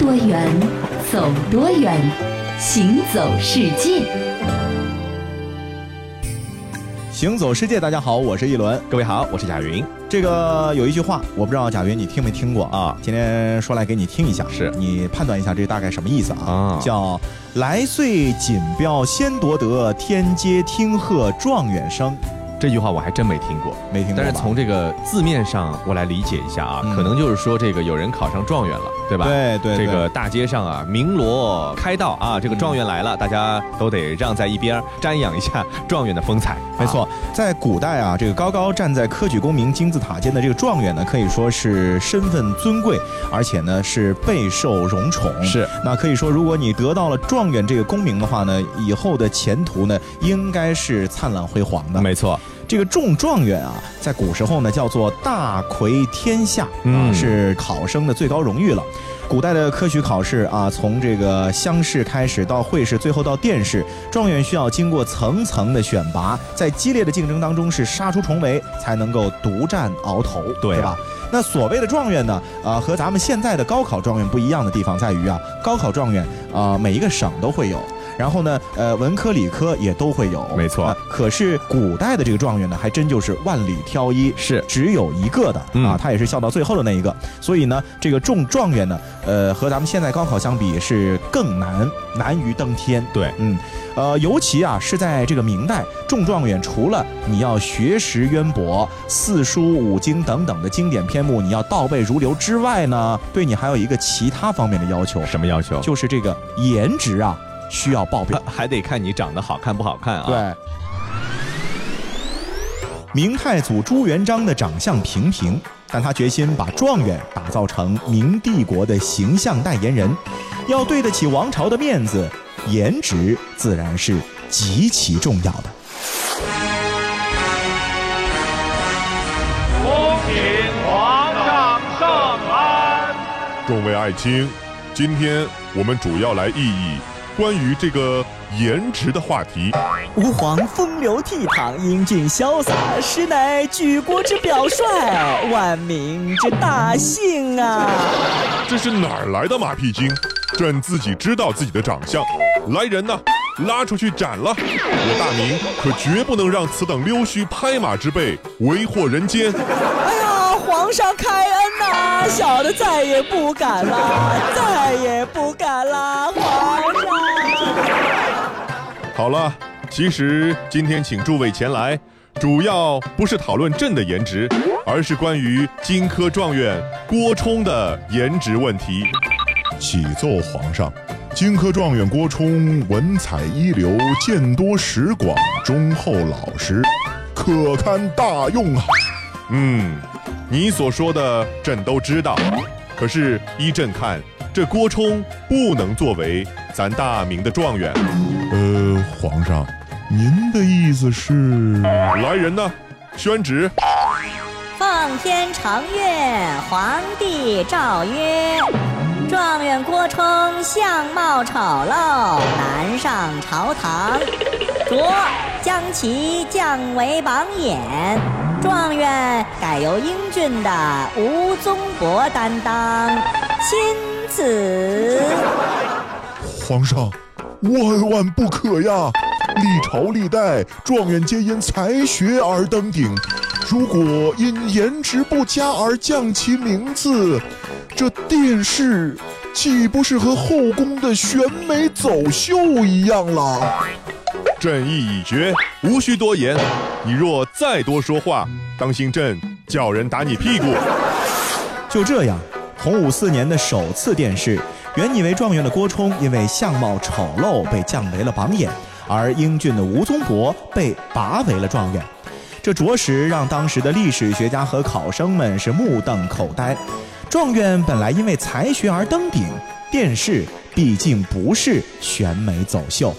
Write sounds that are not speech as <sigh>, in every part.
多远，走多远，行走世界。行走世界，大家好，我是一轮。各位好，我是贾云。这个有一句话，我不知道贾云你听没听过啊？今天说来给你听一下，是你判断一下这大概什么意思啊？啊叫来岁锦标先夺得，天街听鹤状元声。这句话我还真没听过，没听过但是从这个字面上，我来理解一下啊，嗯可能就是说这个有人考上状元了，对吧？对对对这个大街上啊，鸣锣开道啊，这个状元来了，大家都得让在一边，瞻仰一下状元的风采。没错，在古代啊，这个高高站在科举功名金字塔尖的这个状元呢，可以说是身份尊贵，而且呢是备受荣宠。是，那可以说，如果你得到了状元这个功名的话呢，以后的前途呢，应该是灿烂辉煌的。啊，没错，这个中状元啊，在古时候呢叫做大魁天下，啊，嗯是考生的最高荣誉了。古代的科举考试啊，从这个乡试开始到会试，最后到殿试，状元需要经过层层的选拔，在激烈的竞争当中是杀出重围，才能够独占鳌头，对啊吧？那所谓的状元呢，啊，和咱们现在的高考状元不一样的地方在于啊，高考状元啊，每一个省都会有。然后呢，呃，文科、理科也都会有，没错啊可是古代的这个状元呢，还真就是万里挑一，是只有一个的、嗯啊，他也是笑到最后的那一个。所以呢，这个中状元呢，呃，和咱们现在高考相比是更难，难于登天。对，嗯，呃，尤其啊是在这个明代，中状元除了你要学识渊博、四书五经等等的经典篇目你要倒背如流之外呢，对你还有一个其他方面的要求，什么要求？就是这个颜值啊需要报表。<laughs> 还得看你长得好看不好看啊。，对。明太祖朱元璋的长相平平，但他决心把状元打造成明帝国的形象代言人，要对得起王朝的面子，颜值自然是极其重要的。恭请皇上圣安。众位爱卿，今天我们主要来议议关于这个颜值的话题。吾皇风流倜傥，英俊潇洒，实乃举国之表率，万民之大幸啊！这是哪儿来的马屁精？朕自己知道自己的长相。来人呐，拉出去斩了！我大明可绝不能让此等溜须拍马之辈为祸人间。哎呀，皇上开恩呐、小的再也不敢啦，再也不敢啦，皇上。好了，其实今天请诸位前来，主要不是讨论朕的颜值，而是关于金科状元郭冲的颜值问题。启奏皇上，金科状元郭冲文采一流，见多识广，忠厚老实，可堪大用啊！嗯，你所说的朕都知道，可是依朕看，这郭冲不能作为咱大明的状元。呃，皇上，您的意思是？来人呐，宣旨！奉天承运，皇帝诏曰：状元郭冲相貌丑陋，难上朝堂，着将其降为榜眼。状元改由英俊的吴宗博担当，钦此。皇上，万万不可呀！历朝历代状元皆因才学而登顶，如果因颜值不佳而降其名次，这殿试岂不是和后宫的选美走秀一样了？朕意已决，无需多言。你若再多说话，当心朕叫人打你屁股。就这样，洪武四年的首次殿试，原以为状元的郭冲因为相貌丑陋被降为了榜眼，而英俊的吴宗博被拔为了状元。这着实让当时的历史学家和考生们是目瞪口呆。状元本来因为才学而登顶，殿试毕竟不是选美走秀。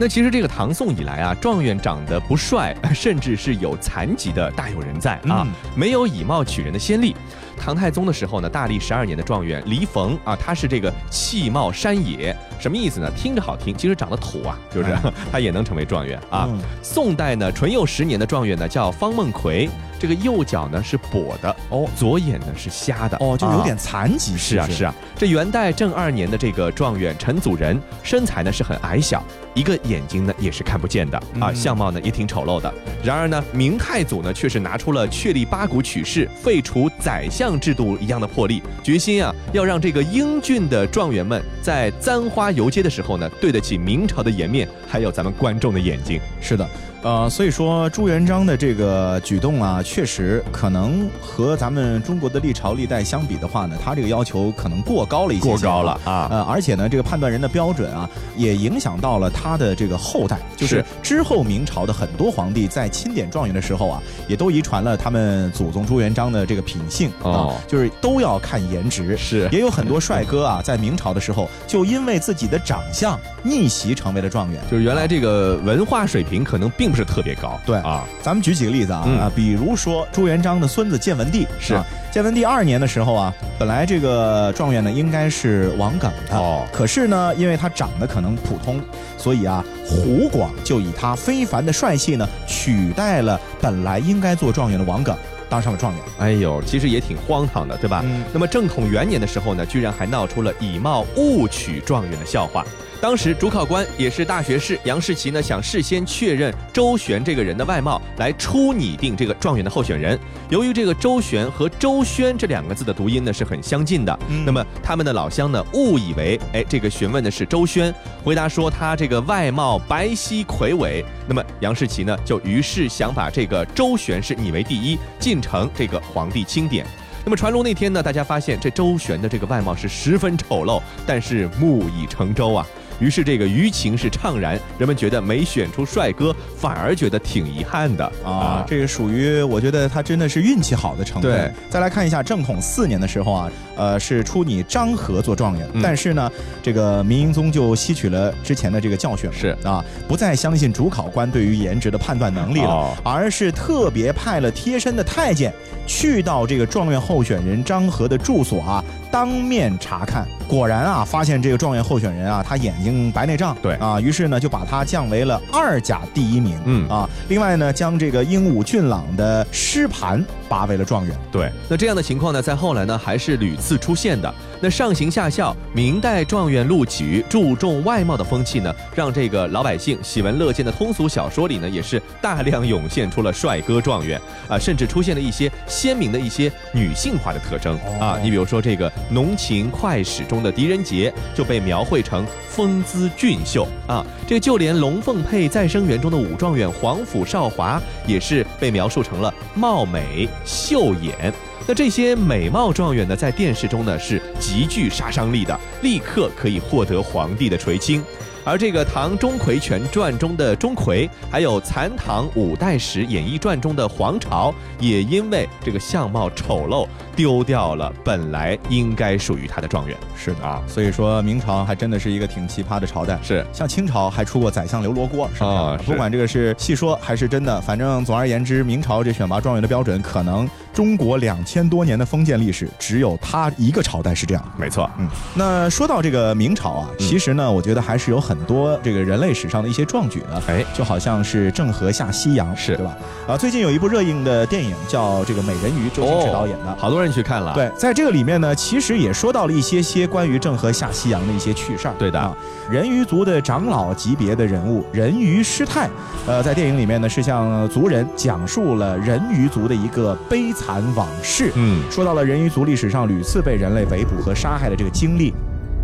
那其实这个唐宋以来啊，状元长得不帅，甚至是有残疾的，大有人在啊，嗯没有以貌取人的先例。唐太宗的时候呢，大历十二年的状元黎逢啊，他是这个气貌山野，什么意思呢？听着好听，其实长得土啊，就是 <laughs> 他也能成为状元啊。嗯宋代呢，淳佑十年的状元呢叫方孟奎，这个右脚呢是跛的哦，左眼呢是瞎的哦，就有啊点残疾。不是啊是啊，这元代正二年的这个状元陈祖仁，身材呢是很矮小，一个眼睛呢也是看不见的啊，嗯相貌呢也挺丑陋的。然而呢，明太祖呢却是拿出了确立八股取士、废除宰相制度一样的魄力，决心啊要让这个英俊的状元们在簪花游街的时候呢，对得起明朝的颜面，还有咱们观众的眼睛。是的，呃，所以说朱元璋的这个举动啊，确实可能和咱们中国的历朝历代相比的话呢，他这个要求可能过高了一些些，过高了啊呃，而且呢，这个判断人的标准啊，也影响到了他的这个后代，就是是之后明朝的很多皇帝在钦点状元的时候啊，也都遗传了他们祖宗朱元璋的这个品性哦。啊，就是都要看颜值，是。也有很多帅哥啊，在明朝的时候就因为自己的长相逆袭成为了状元，就是原来这个文化水平可能并不是特别高，对啊，咱们举几个例子啊，嗯。啊，比如说朱元璋的孙子建文帝是。啊，建文帝二年的时候啊，本来这个状元呢应该是王耿的，哦可是呢，因为他长得可能普通，所以啊，胡广就以他非凡的帅气呢，取代了本来应该做状元的王耿，当上了状元。哎呦，其实也挺荒唐的，对吧？嗯那么正统元年的时候呢，居然还闹出了以貌误取状元的笑话。当时主考官也是大学士杨士奇呢，想事先确认周旋这个人的外貌，来初拟定这个状元的候选人。由于这个周旋和周宣这两个字的读音呢是很相近的，嗯那么他们的老乡呢误以为，哎，这个询问的是周宣，回答说他这个外貌白皙魁伟。那么杨士奇呢就于是想把这个周旋是拟为第一，进城这个皇帝钦点。那么传龙那天呢，大家发现这周旋的这个外貌是十分丑陋，但是木已成舟啊。于是这个舆情是怅然，人们觉得没选出帅哥，反而觉得挺遗憾的。啊，这个属于我觉得他真的是运气好的成分。对，再来看一下正统四年的时候啊，呃，是出拟张合做状元，嗯。但是呢，这个明英宗就吸取了之前的这个教训，是。啊，不再相信主考官对于颜值的判断能力了，哦。而是特别派了贴身的太监去到这个状元候选人张和的住所啊，当面查看。果然啊，发现这个状元候选人啊，他眼睛白内障，对。啊，于是呢就把他降为了二甲第一名，嗯。啊，另外呢，将这个鹦鹉俊朗的施盘拔为了状元。对，那这样的情况呢，在后来呢还是屡次出现的。那上行下效，明代状元录取注重外貌的风气呢，让这个老百姓喜闻乐见的通俗小说里呢，也是大量涌现出了帅哥状元啊，甚至出现了一些鲜明的一些女性化的特征啊。你比如说这个《浓情快史》中的狄仁杰就被描绘成风姿俊秀啊，这个就连《龙凤配再生缘》中的武状元皇甫少华也是被描述成了貌美秀眼。那这些美貌状元呢，在电视中呢是极具杀伤力的，立刻可以获得皇帝的垂青。而这个《唐钟馗全传》中的钟馗，还有《残唐五代史演义传》中的黄巢，也因为这个相貌丑陋，丢掉了本来应该属于他的状元。是的啊，所以说明朝还真的是一个挺奇葩的朝代。是像清朝还出过宰相刘罗锅，是不是？啊是不管这个是戏说还是真的，反正总而言之，明朝这选拔状元的标准，可能中国两千多年的封建历史，只有他一个朝代是这样。没错，嗯，那说到这个明朝啊，嗯其实呢，我觉得还是有很多这个人类史上的一些壮举呢，哎就好像是郑和下西洋，是对吧？啊，最近有一部热映的电影叫这个《美人鱼》，周星驰导演的。好多人去看了。，对，在这个里面呢，其实也说到了一些些关于郑和下西洋的一些趣事儿。对的啊，人鱼族的长老级别的人物人鱼师太，呃，在电影里面呢是向族人讲述了人鱼族的一个悲惨往事。嗯，说到了人鱼族历史上屡次被人类围捕和杀害的这个经历。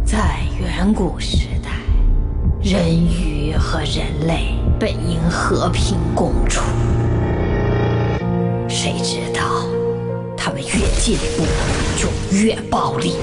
在远古时代，人鱼和人类本应和平共处，谁知道他们越进步就越暴力。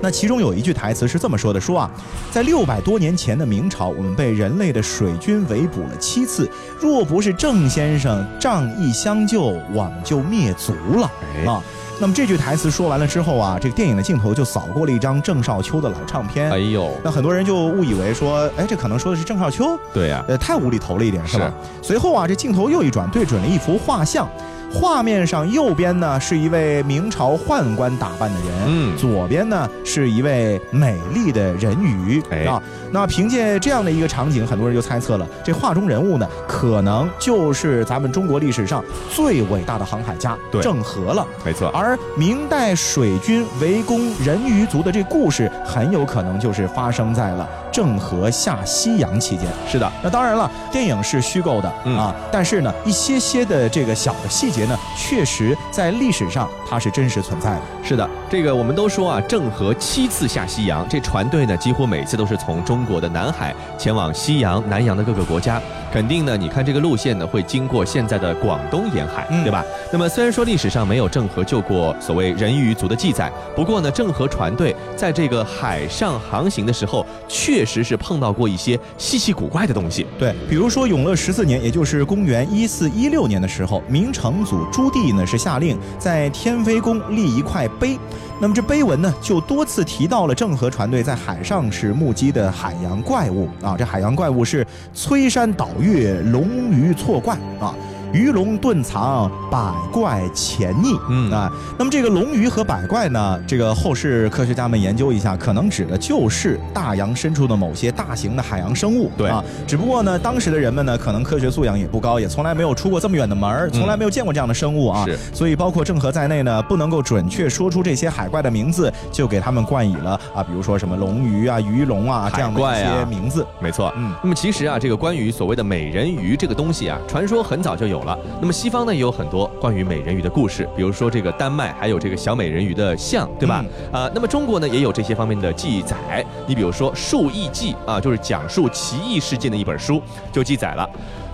那其中有一句台词是这么说的：说啊，在六百多年前的明朝，我们被人类的水军围捕了七次，若不是郑先生仗义相救，我们就灭族了哎啊。那么这句台词说完了之后啊，这个电影的镜头就扫过了一张郑少秋的老唱片。哎呦，那很多人就误以为说，哎，这可能说的是郑少秋，对呀、呃，太无厘头了一点，是吧？随后啊，这镜头又一转，对准了一幅画像，画面上右边呢是一位明朝宦官打扮的人，嗯左边呢是一位美丽的人鱼、哎啊。那凭借这样的一个场景，很多人就猜测了，这画中人物呢，可能就是咱们中国历史上最伟大的航海家郑和了。没错。而明代水军围攻人鱼族的这故事，很有可能就是发生在了郑和下西洋期间。是的，那当然了，电影是虚构的、嗯啊，但是呢，一些些的这个小的细节呢，确实在历史上它是真实存在的。是的，这个我们都说啊，郑和七次下西洋，这船队呢几乎每次都是从中国的南海前往西洋、南洋的各个国家。肯定呢，你看这个路线呢会经过现在的广东沿海，嗯对吧？那么虽然说历史上没有郑和救过所谓人鱼族的记载，不过呢，郑和船队在这个海上航行的时候，确实是碰到过一些稀奇古怪的东西。对，比如说永乐十四年，也就是公元一四一六年的时候，明成祖朱棣呢是下令在天妃宫立一块碑，那么这碑文呢就多次提到了郑和船队在海上是目击的海洋怪物啊，这海洋怪物是摧山倒月，龙鱼错怪啊。鱼龙遁藏，百怪潜匿。嗯啊，那么这个龙鱼和百怪呢，这个后世科学家们研究一下，可能指的就是大洋深处的某些大型的海洋生物。对啊，只不过呢，当时的人们呢，可能科学素养也不高，也从来没有出过这么远的门儿，从来没有见过这样的生物啊。是所以包括郑和在内呢，不能够准确说出这些海怪的名字，就给他们冠以了啊，比如说什么龙鱼啊、鱼龙啊这样的一些名字。没错，嗯那么其实啊，这个关于所谓的美人鱼这个东西啊，传说很早就有了。那么西方呢也有很多关于美人鱼的故事，比如说这个丹麦还有这个小美人鱼的像，对吧？啊、那么中国呢也有这些方面的记载。你比如说《述异记》啊，就是讲述奇异事件的一本书，就记载了。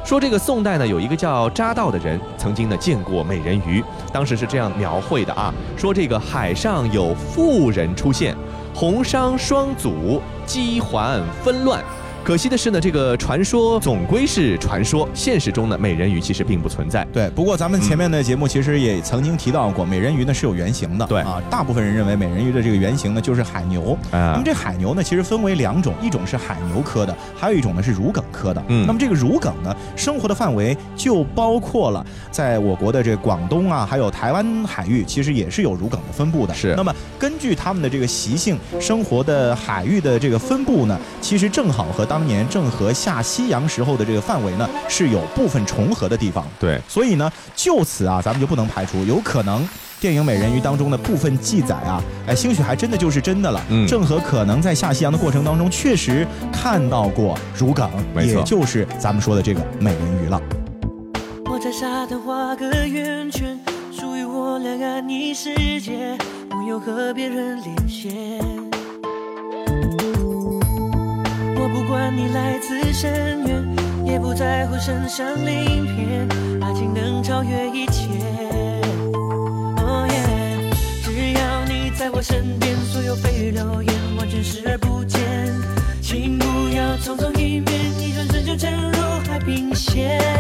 说这个宋代呢，有一个叫扎道的人，曾经呢见过美人鱼，当时是这样描绘的啊，说这个海上有妇人出现，红裳双足，机环纷乱。可惜的是呢，这个传说总归是传说，现实中呢，美人鱼其实并不存在。对，不过咱们前面的节目其实也曾经提到过，美人鱼呢是有原型的。对啊，大部分人认为美人鱼的这个原型呢就是海牛。啊那么这海牛呢，其实分为两种，一种是海牛科的，还有一种呢是乳梗科的。嗯那么这个乳梗呢，生活的范围就包括了在我国的这个广东啊，还有台湾海域，其实也是有乳梗的分布的。是那么根据它们的这个习性，生活的海域的这个分布呢，其实正好和当年郑和下西洋时候的这个范围呢是有部分重合的地方。对，所以呢，就此啊，咱们就不能排除有可能。电影《美人鱼》当中的部分记载啊，哎，兴许还真的就是真的了。嗯郑和可能在下西洋的过程当中，确实看到过如梗，没错也就是咱们说的这个美人鱼了。我在沙滩画个圆圈，属于我两岸你世界，不用和别人连线。管你来自深渊，也不在乎身上鳞片，爱情能超越一切。哦耶，只要你在我身边，所有蜚语流言完全视而不见。请不要匆匆一面，一转身就沉入海平线。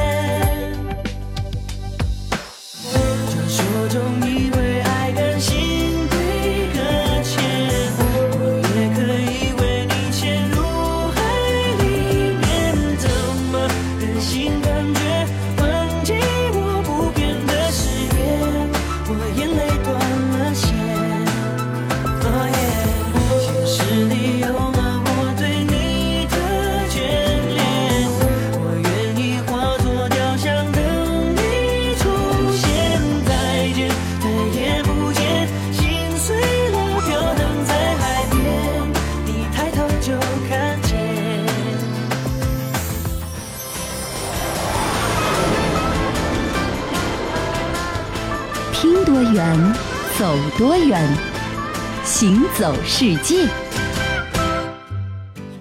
行走世界。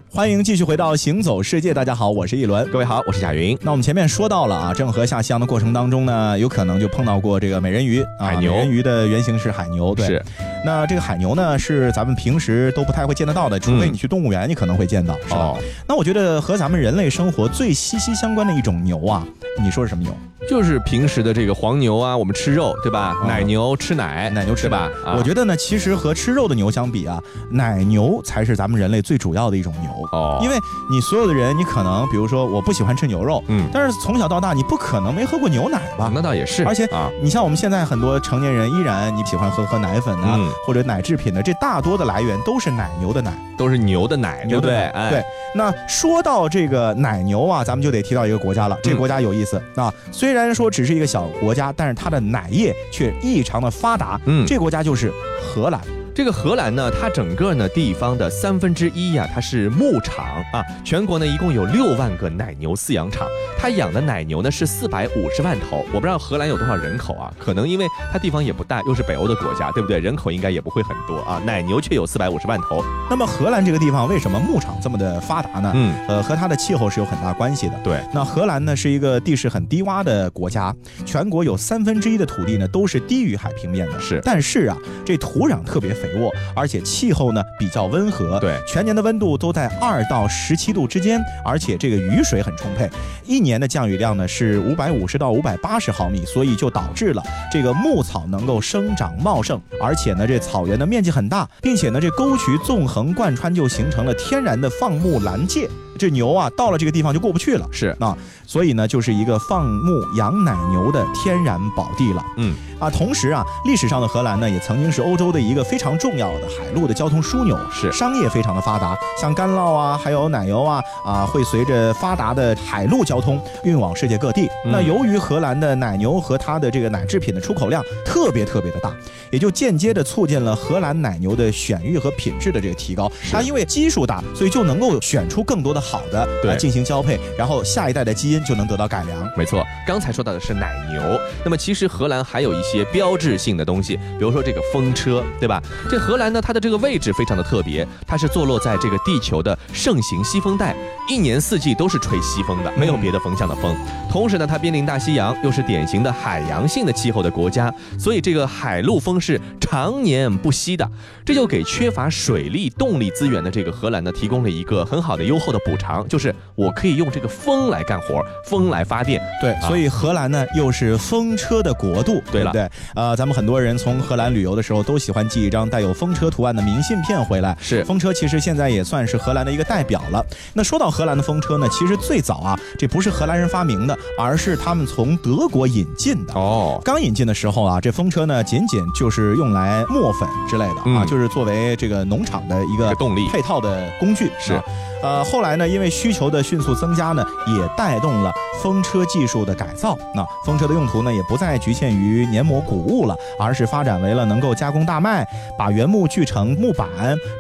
欢迎继续回到《行走世界》，大家好，我是一轮。各位好，我是贾云。那我们前面说到了啊，郑和下西洋的过程当中呢，有可能就碰到过这个美人鱼啊，海牛美人鱼的原型是海牛，对。是。那这个海牛呢，是咱们平时都不太会见得到的，除非嗯你去动物园，你可能会见到，是吧？哦那我觉得和咱们人类生活最息息相关的一种牛啊，你说是什么牛？就是平时的这个黄牛啊，我们吃肉，对吧？哦奶牛吃奶，奶牛吃对吧？啊我觉得呢，其实和吃肉的牛相比啊，奶牛才是咱们人类最主要的一种牛。哦因为你所有的人，你可能比如说我不喜欢吃牛肉，嗯但是从小到大你不可能没喝过牛奶吧？那倒也是，而且啊，你像我们现在很多成年人依然你喜欢喝喝奶粉啊，嗯或者奶制品的，这大多的来源都是奶牛的奶。都是牛的奶，对不对？对，那说到这个奶牛啊，咱们就得提到一个国家了。这个国家有意思啊，虽然说只是一个小国家，但是它的奶业却异常的发达。嗯这个国家就是荷兰。这个荷兰呢，它整个呢地方的三分之一呀，它是牧场啊。全国呢一共有六万个奶牛饲养场，它养的奶牛呢是四百五十万头。我不知道荷兰有多少人口啊？可能因为它地方也不大，又是北欧的国家，对不对？人口应该也不会很多啊。奶牛却有四百五十万头。那么荷兰这个地方为什么牧场这么的发达呢？嗯，呃，和它的气候是有很大关系的。对，那荷兰呢是一个地势很低洼的国家，全国有三分之一的土地呢都是低于海平面的。是但是啊，这土壤特别肥沃，而且气候呢比较温和，对全年的温度都在二到十七度之间，而且这个雨水很充沛，一年的降雨量呢是五百五十到五百八十毫米，所以就导致了这个牧草能够生长茂盛，而且呢这草原的面积很大，并且呢这沟渠纵横贯穿，就形成了天然的放牧拦界。这牛啊，到了这个地方就过不去了，是啊，所以呢，就是一个放牧养奶牛的天然宝地了。嗯啊，同时啊，历史上的荷兰呢，也曾经是欧洲的一个非常重要的海陆的交通枢纽，是商业非常的发达，像干酪啊，还有奶油啊，啊，会随着发达的海陆交通运往世界各地。嗯那由于荷兰的奶牛和它的这个奶制品的出口量特别特别的大，也就间接的促进了荷兰奶牛的选育和品质的这个提高。它因为基数大，所以就能够选出更多的好的对来进行交配，然后下一代的基因就能得到改良。没错，刚才说到的是奶牛，那么其实荷兰还有一些标志性的东西，比如说这个风车，对吧？这荷兰呢，它的这个位置非常的特别，它是坐落在这个地球的盛行西风带，一年四季都是吹西风的，没有别的风向的风。同时呢，它濒临大西洋，又是典型的海洋性的气候的国家，所以这个海陆风是常年不息的，这就给缺乏水利动力资源的这个荷兰呢，提供了一个很好的优厚的补偿，就是我可以用这个风来干活，风来发电。对，啊所以荷兰呢又是风车的国度，对了不对？呃，咱们很多人从荷兰旅游的时候都喜欢寄一张带有风车图案的明信片回来。是风车其实现在也算是荷兰的一个代表了。那说到荷兰的风车呢，其实最早啊，这不是荷兰人发明的，而是他们从德国引进的。哦，刚引进的时候啊，这风车呢，仅仅就是用来磨粉之类的啊，嗯就是作为这个农场的一个一个动力配套的工具是啊呃，后来呢，因为需求的迅速增加呢，也带动了风车技术的改造。那风车的用途呢，也不再局限于研磨谷物了，而是发展为了能够加工大麦，把原木锯成木板，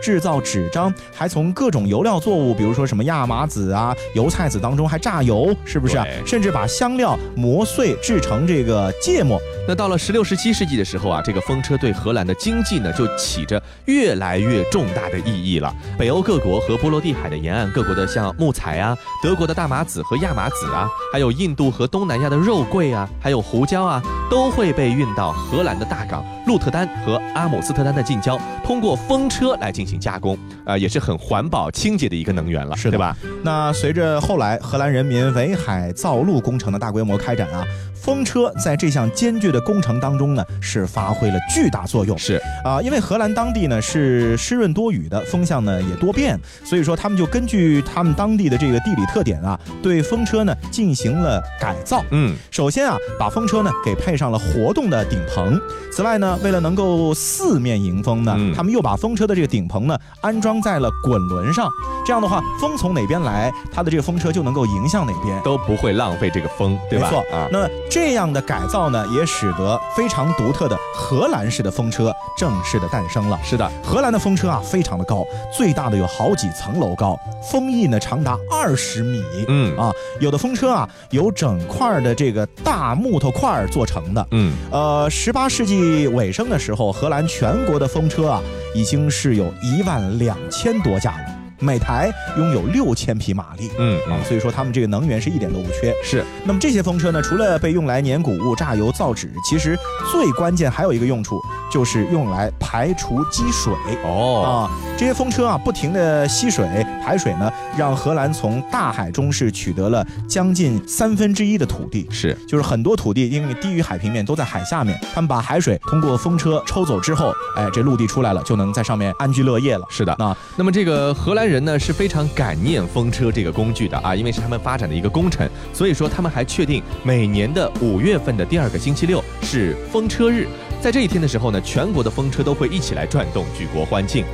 制造纸张，还从各种油料作物，比如说什么亚麻籽啊、油菜籽当中还榨油，是不是啊？甚至把香料磨碎制成这个芥末。那到了十六、十七世纪的时候啊，这个风车对荷兰的经济呢，就起着越来越重大的意义了。北欧各国和波罗的海的沿岸各国的像木材啊，德国的大麻籽和亚麻籽啊，还有印度和东南亚的肉桂啊，还有胡椒啊，都会被运到荷兰的大港鹿特丹和阿姆斯特丹的近郊，通过风车来进行加工，呃，也是很环保清洁的一个能源了，是的对吧？那随着后来荷兰人民围海造陆工程的大规模开展啊，风车在这项艰巨的工程当中呢，是发挥了巨大作用。是啊，因为荷兰当地呢是湿润多雨的，风向呢也多变，所以说他们就根据他们当地的这个地理特点啊，对风车呢进行了改造。嗯，首先啊，把风车呢给配上了活动的顶棚。此外呢，为了能够四面迎风呢，嗯他们又把风车的这个顶棚呢安装在了滚轮上。这样的话，风从哪边来，它的这个风车就能够迎向哪边。都不会浪费这个风，对吧？没错啊，那这样的改造呢，也使得非常独特的荷兰式的风车正式的诞生了。是的，荷兰的风车啊，非常的高，最大的有好几层楼高，风翼呢长达二十米。嗯啊，有的风车啊，有整块的这个大木头块儿做成的。嗯，呃，十八世纪尾声的时候，荷兰全国的风车啊，已经是有一万两千多架了，每台拥有六千匹马力。嗯啊，所以说他们这个能源是一点都不缺。是那么这些风车呢，除了被用来碾谷物、榨油、造纸，其实最关键还有一个用处，就是用来排除积水。哦，啊，这些风车啊，不停的吸水排水呢，让荷兰从大海中是取得了将近三分之一的土地。是就是很多土地因为低于海平面都在海下面，他们把海水通过风车抽走之后，哎，这陆地出来了，就能在上面安居乐业了。是的。那那么这个荷兰人呢是非常感念风车这个工具的啊，因为是他们发展的一个工程，所以说他们还确定每年的五月份的第二个星期六是风车日，在这一天的时候呢，全国的风车都会一起来转动，举国欢庆。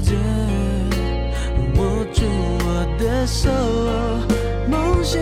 着，握住我的手，梦希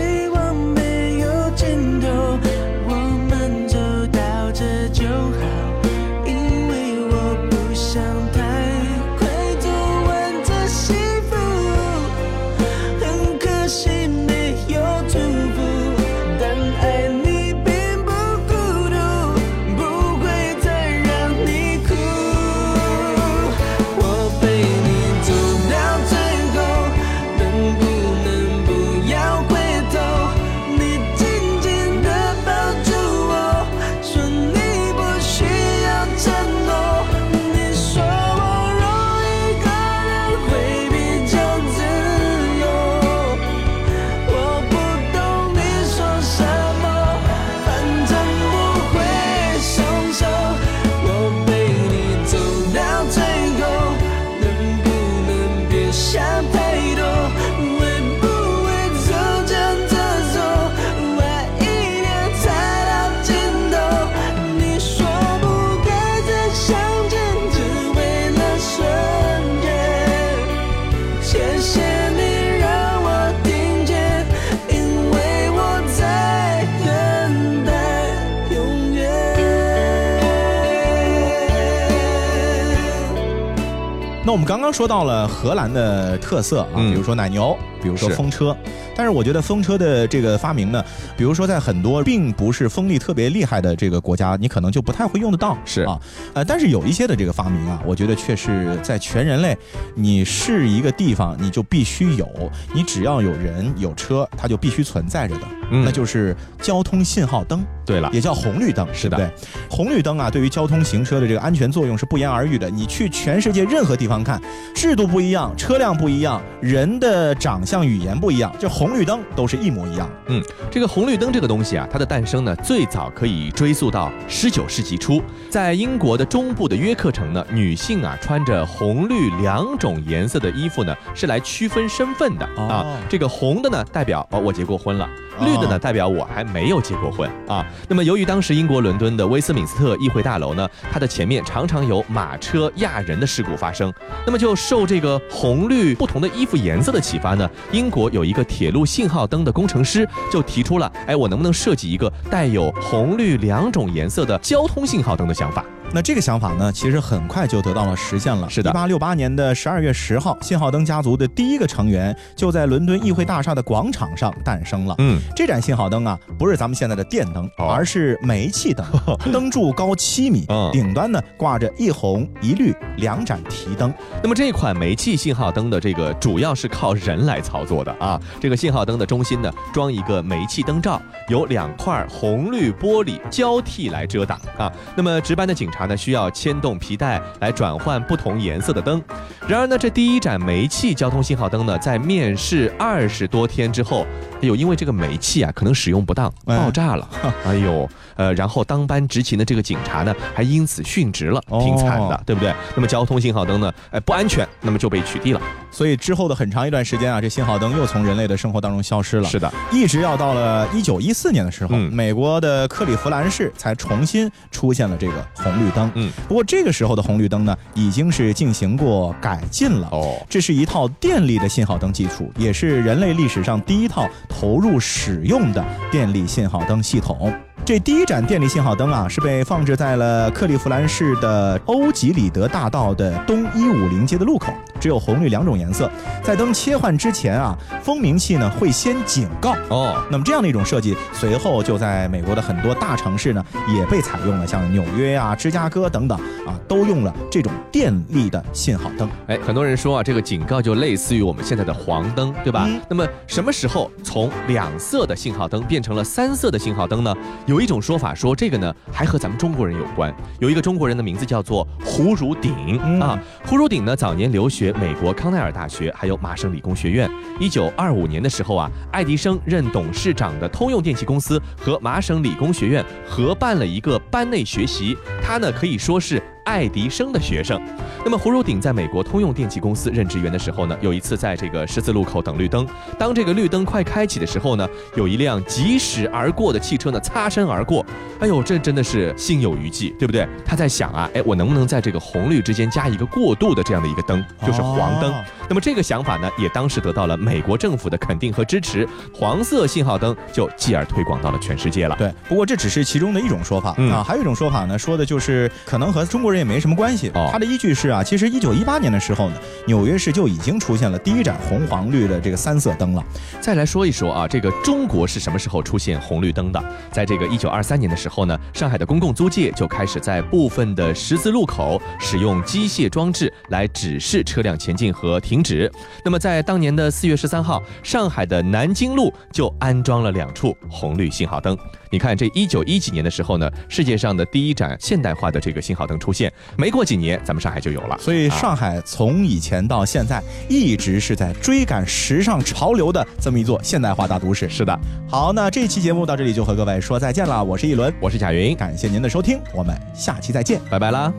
那我们刚刚说到了荷兰的特色啊，嗯比如说奶牛，比如说风车。但是我觉得风车的这个发明呢，比如说在很多并不是风力特别厉害的这个国家，你可能就不太会用得到。是啊，呃，但是有一些的这个发明啊，我觉得却是在全人类，你是一个地方，你就必须有，你只要有人有车，它就必须存在着的，嗯那就是交通信号灯。对了，也叫红绿灯，是的对对？红绿灯啊，对于交通行车的这个安全作用是不言而喻的。你去全世界任何地方看，制度不一样，车辆不一样，人的长相语言不一样，这红绿灯都是一模一样的。嗯，这个红绿灯这个东西啊，它的诞生呢，最早可以追溯到十九世纪初，在英国的中部的约克城呢，女性啊穿着红绿两种颜色的衣服呢，是来区分身份的、哦啊。这个红的呢，代表哦我结过婚了。哦绿的呢，代表我还没有结过婚啊。那么，由于当时英国伦敦的威斯敏斯特议会大楼呢，它的前面常常有马车压人的事故发生，那么就受这个红绿不同的衣服颜色的启发呢，英国有一个铁路信号灯的工程师就提出了，哎，我能不能设计一个带有红绿两种颜色的交通信号灯的想法？那这个想法呢，其实很快就得到了实现了。是的一八六八年的十二月十号，信号灯家族的第一个成员就在伦敦议会大厦的广场上诞生了。嗯，这盏信号灯啊，不是咱们现在的电灯，哦而是煤气灯，灯柱高七米嗯，顶端呢挂着一红一绿两盏提灯。那么这款煤气信号灯的这个主要是靠人来操作的啊。这个信号灯的中心呢装一个煤气灯罩，由两块红绿玻璃交替来遮挡啊。那么值班的警察呢需要牵动皮带来转换不同颜色的灯。然而呢，这第一盏煤气交通信号灯呢，在面世二十多天之后，哎呦，因为这个煤气啊可能使用不当，哎爆炸了。哎呦，呃，然后当班执勤的这个警察呢，还因此殉职了，挺惨的，哦对不对？那么交通信号灯呢，哎，不安全，那么就被取缔了。所以之后的很长一段时间啊，这信号灯又从人类的生活当中消失了。是的，一直要到了一九一四年的时候，嗯美国的克利夫兰市才重新出现了这个红绿灯。嗯，不过这个时候的红绿灯呢，已经是进行过改进了。哦，这是一套电力的信号灯技术，也是人类历史上第一套投入使用的电力信号灯系统。这第一盏电力信号灯啊，是被放置在了克利夫兰市的欧吉里德大道的东一五零街的路口，只有红绿两种颜色。在灯切换之前啊，蜂鸣器呢会先警告。哦，那么这样的一种设计，随后就在美国的很多大城市呢也被采用了，像纽约啊、芝加哥等等啊，都用了这种电力的信号灯。哎，很多人说啊，这个警告就类似于我们现在的黄灯，对吧？嗯那么什么时候从两色的信号灯变成了三色的信号灯呢？有有一种说法说这个呢还和咱们中国人有关，有一个中国人的名字叫做胡汝鼎、嗯啊。胡汝鼎呢早年留学美国康奈尔大学，还有麻省理工学院。一九二五年的时候啊，爱迪生任董事长的通用电气公司和麻省理工学院合办了一个班内学习，他呢可以说是。爱迪生的学生，那么胡汝鼎在美国通用电气公司任职员的时候呢，有一次在这个十字路口等绿灯，当这个绿灯快开启的时候呢，有一辆疾驶而过的汽车呢擦身而过，哎呦，这真的是心有余悸，对不对？他在想啊，哎，我能不能在这个红绿之间加一个过渡的这样的一个灯，就是黄灯？哦那么这个想法呢，也当时得到了美国政府的肯定和支持，黄色信号灯就继而推广到了全世界了。对，不过这只是其中的一种说法、嗯。啊，还有一种说法呢，说的就是可能和中国人也没什么关系。哦它的依据是啊，其实一九一八年的时候呢，纽约市就已经出现了第一盏红黄绿的这个三色灯了。再来说一说啊，这个中国是什么时候出现红绿灯的？在这个一九二三年的时候呢，上海的公共租界就开始在部分的十字路口使用机械装置来指示车辆前进和停止。那么在当年的四月十三号，上海的南京路就安装了两处红绿信号灯。你看，这一九一几年的时候呢，世界上的第一盏现代化的这个信号灯出现，没过几年，咱们上海就有了。所以啊上海从以前到现在一直是在追赶时尚潮流的这么一座现代化大都市。是的，好，那这期节目到这里就和各位说再见了。我是一轮，我是贾云，感谢您的收听，我们下期再见。拜拜啦。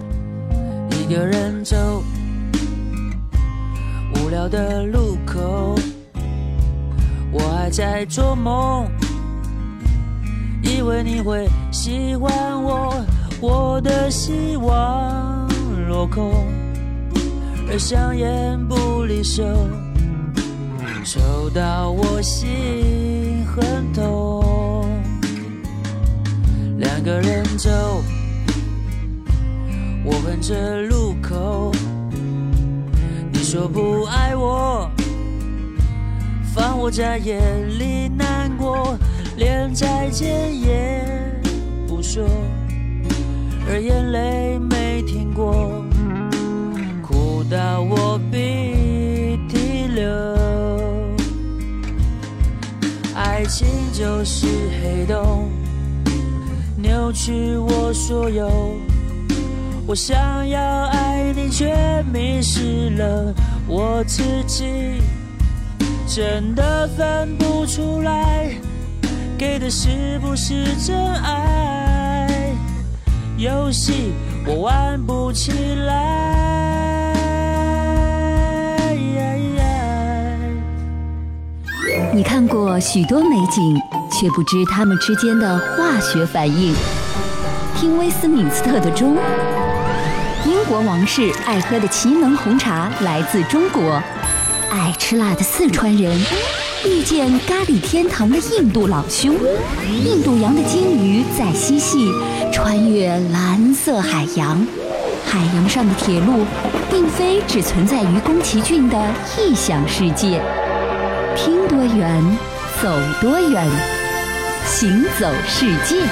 一个人走，无聊的路口，我还在做梦，以为你会喜欢我，我的希望落空，而香烟不离手，抽到我心很痛，两个人走。我哼着路口，你说不爱我，放我在夜里难过，连再见也不说，而眼泪没停过，哭到我鼻涕流。爱情就是黑洞，扭曲我所有。我想要爱你，却迷失了我自己，真的分不出来，给的是不是真爱？游戏我玩不起来。你看过许多美景，却不知它们之间的化学反应。听威斯敏斯特的钟，英国王室爱喝的奇能红茶来自中国，爱吃辣的四川人遇见咖喱天堂的印度老兄，印度洋的鲸鱼在嬉戏，穿越蓝色海洋。海洋上的铁路，并非只存在于宫崎骏的异想世界。听多远，走多远，行走世界。